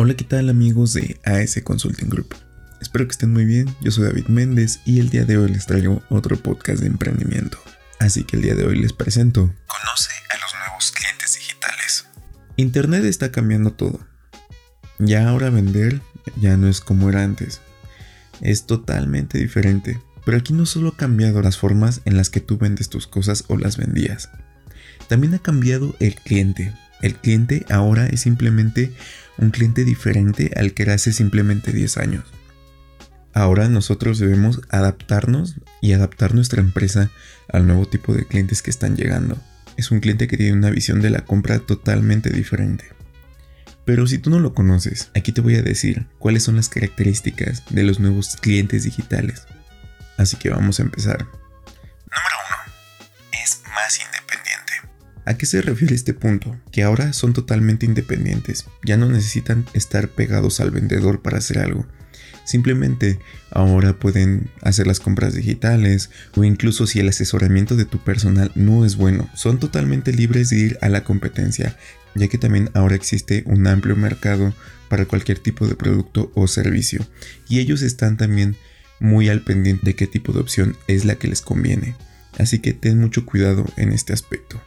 Hola, ¿qué tal amigos de AS Consulting Group? Espero que estén muy bien, yo soy David Méndez y el día de hoy les traigo otro podcast de emprendimiento. Así que el día de hoy les presento Conoce a los nuevos clientes digitales. Internet está cambiando todo. Ya ahora vender ya no es como era antes. Es totalmente diferente. Pero aquí no solo ha cambiado las formas en las que tú vendes tus cosas o las vendías. También ha cambiado el cliente. El cliente ahora es simplemente un cliente diferente al que era hace simplemente 10 años. Ahora nosotros debemos adaptarnos y adaptar nuestra empresa al nuevo tipo de clientes que están llegando. Es un cliente que tiene una visión de la compra totalmente diferente. Pero si tú no lo conoces, aquí te voy a decir cuáles son las características de los nuevos clientes digitales. Así que vamos a empezar. ¿A qué se refiere este punto? Que ahora son totalmente independientes, ya no necesitan estar pegados al vendedor para hacer algo. Simplemente ahora pueden hacer las compras digitales o incluso si el asesoramiento de tu personal no es bueno, son totalmente libres de ir a la competencia, ya que también ahora existe un amplio mercado para cualquier tipo de producto o servicio y ellos están también muy al pendiente de qué tipo de opción es la que les conviene. Así que ten mucho cuidado en este aspecto.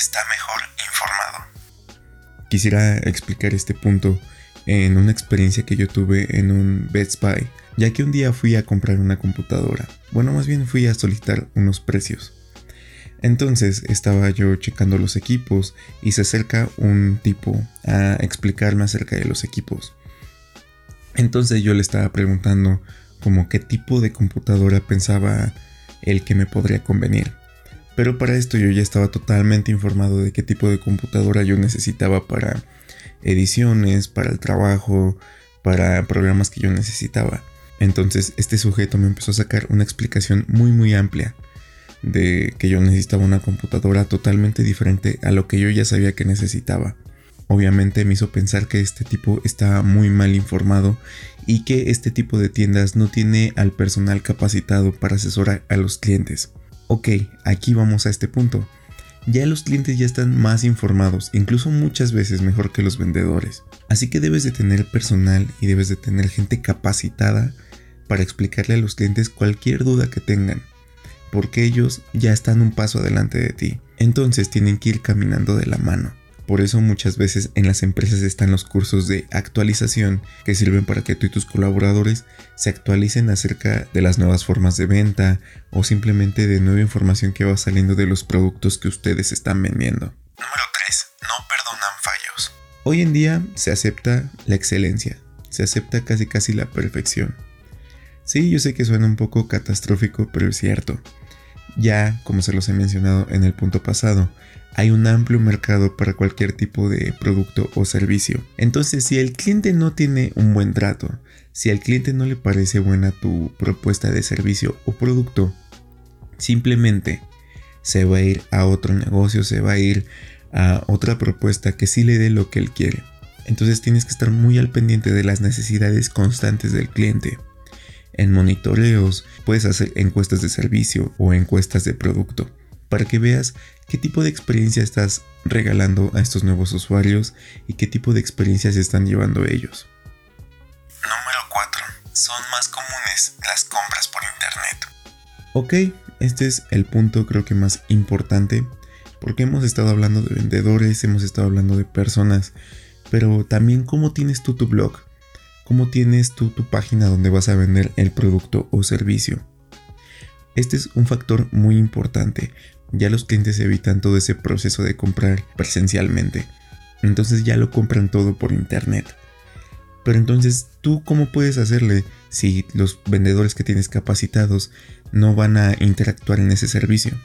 Número 2. Está mejor informado. Quisiera explicar este punto en una experiencia que yo tuve en un Best Buy, ya que un día fui a comprar una computadora. Bueno, más bien fui a solicitar unos precios. Entonces estaba yo checando los equipos y se acerca un tipo a explicarme acerca de los equipos. Entonces yo le estaba preguntando como qué tipo de computadora pensaba el que me podría convenir. Pero para esto yo ya estaba totalmente informado de qué tipo de computadora yo necesitaba para ediciones, para el trabajo, para programas que yo necesitaba. Entonces este sujeto me empezó a sacar una explicación muy muy amplia de que yo necesitaba una computadora totalmente diferente a lo que yo ya sabía que necesitaba. Obviamente me hizo pensar que este tipo estaba muy mal informado y que este tipo de tiendas no tiene al personal capacitado para asesorar a los clientes. Ok, aquí vamos a este punto ya los clientes ya están más informados, incluso muchas veces mejor que los vendedores. Así que debes de tener personal y debes de tener gente capacitada para explicarle a los clientes cualquier duda que tengan, porque ellos ya están un paso adelante de ti. Entonces tienen que ir caminando de la mano. Por eso muchas veces en las empresas están los cursos de actualización que sirven para que tú y tus colaboradores se actualicen acerca de las nuevas formas de venta o simplemente de nueva información que va saliendo de los productos que ustedes están vendiendo. Número 3. No perdonan fallos. Hoy en día se acepta la excelencia, se acepta casi casi la perfección. Sí, yo sé que suena un poco catastrófico, pero es cierto. Ya, como se los he mencionado en el punto pasado, hay un amplio mercado para cualquier tipo de producto o servicio. Entonces, si el cliente no tiene un buen trato, si al cliente no le parece buena tu propuesta de servicio o producto, simplemente se va a ir a otro negocio, se va a ir a otra propuesta que sí le dé lo que él quiere. Entonces tienes que estar muy al pendiente de las necesidades constantes del cliente. En monitoreos puedes hacer encuestas de servicio o encuestas de producto para que veas qué tipo de experiencia estás regalando a estos nuevos usuarios y qué tipo de experiencias están llevando ellos. Número 4. Son más comunes las compras por internet. Ok, este es el punto creo que más importante Porque hemos estado hablando de vendedores, hemos estado hablando de personas, pero también cómo tienes tú tu blog, cómo tienes tú tu página donde vas a vender el producto o servicio. Este es un factor muy importante. Ya los clientes evitan todo ese proceso de comprar presencialmente. Entonces ya lo compran todo por internet. Pero entonces, ¿tú cómo puedes hacerle si los vendedores que tienes capacitados no van a interactuar en ese servicio?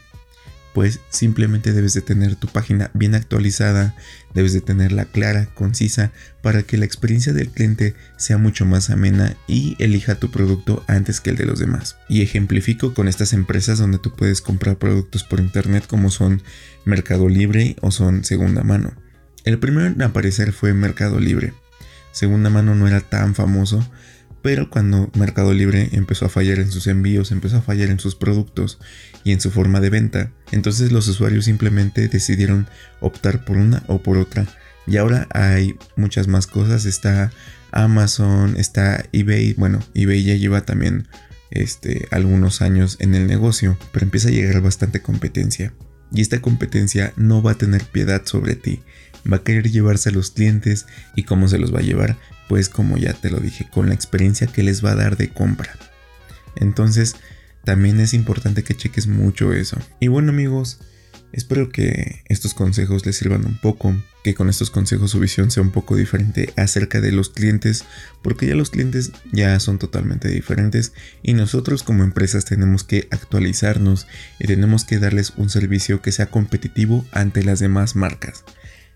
Pues simplemente debes de tener tu página bien actualizada, debes de tenerla clara, concisa, para que la experiencia del cliente sea mucho más amena y elija tu producto antes que el de los demás. Y ejemplifico con estas empresas donde tú puedes comprar productos por internet como son Mercado Libre o son segunda mano. El primero en aparecer fue Mercado Libre segunda mano no era tan famoso, pero cuando Mercado Libre empezó a fallar en sus envíos, empezó a fallar en sus productos y en su forma de venta, entonces los usuarios simplemente decidieron optar por una o por otra. Y ahora hay muchas más cosas, está Amazon, está eBay, bueno, eBay ya lleva también este, algunos años en el negocio, pero empieza a llegar bastante competencia. Y esta competencia no va a tener piedad sobre ti va a querer llevarse a los clientes y cómo se los va a llevar, pues como ya te lo dije, con la experiencia que les va a dar de compra. Entonces, también es importante que cheques mucho eso. Y bueno amigos, espero que estos consejos les sirvan un poco, que con estos consejos su visión sea un poco diferente acerca de los clientes, porque ya los clientes ya son totalmente diferentes y nosotros como empresas tenemos que actualizarnos y tenemos que darles un servicio que sea competitivo ante las demás marcas.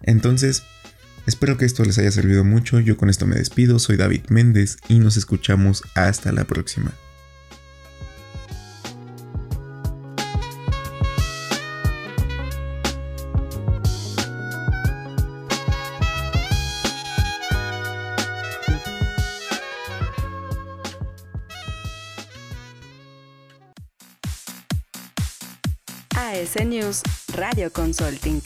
Entonces, espero que esto les haya servido mucho. Yo con esto me despido. Soy David Méndez y nos escuchamos hasta la próxima. AS News Radio Consulting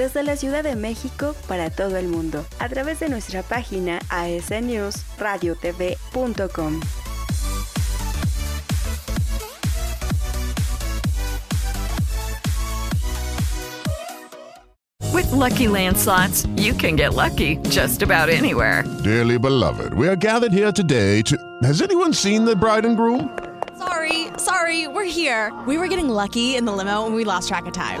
desde la Ciudad de México para todo el mundo a través de nuestra página asnewsradiotv.com. With lucky landslots, you can get lucky just about anywhere. Dearly beloved, we are gathered here today to. Has anyone seen the bride and groom? Sorry, sorry, we're here. We were getting lucky in the limo and we lost track of time.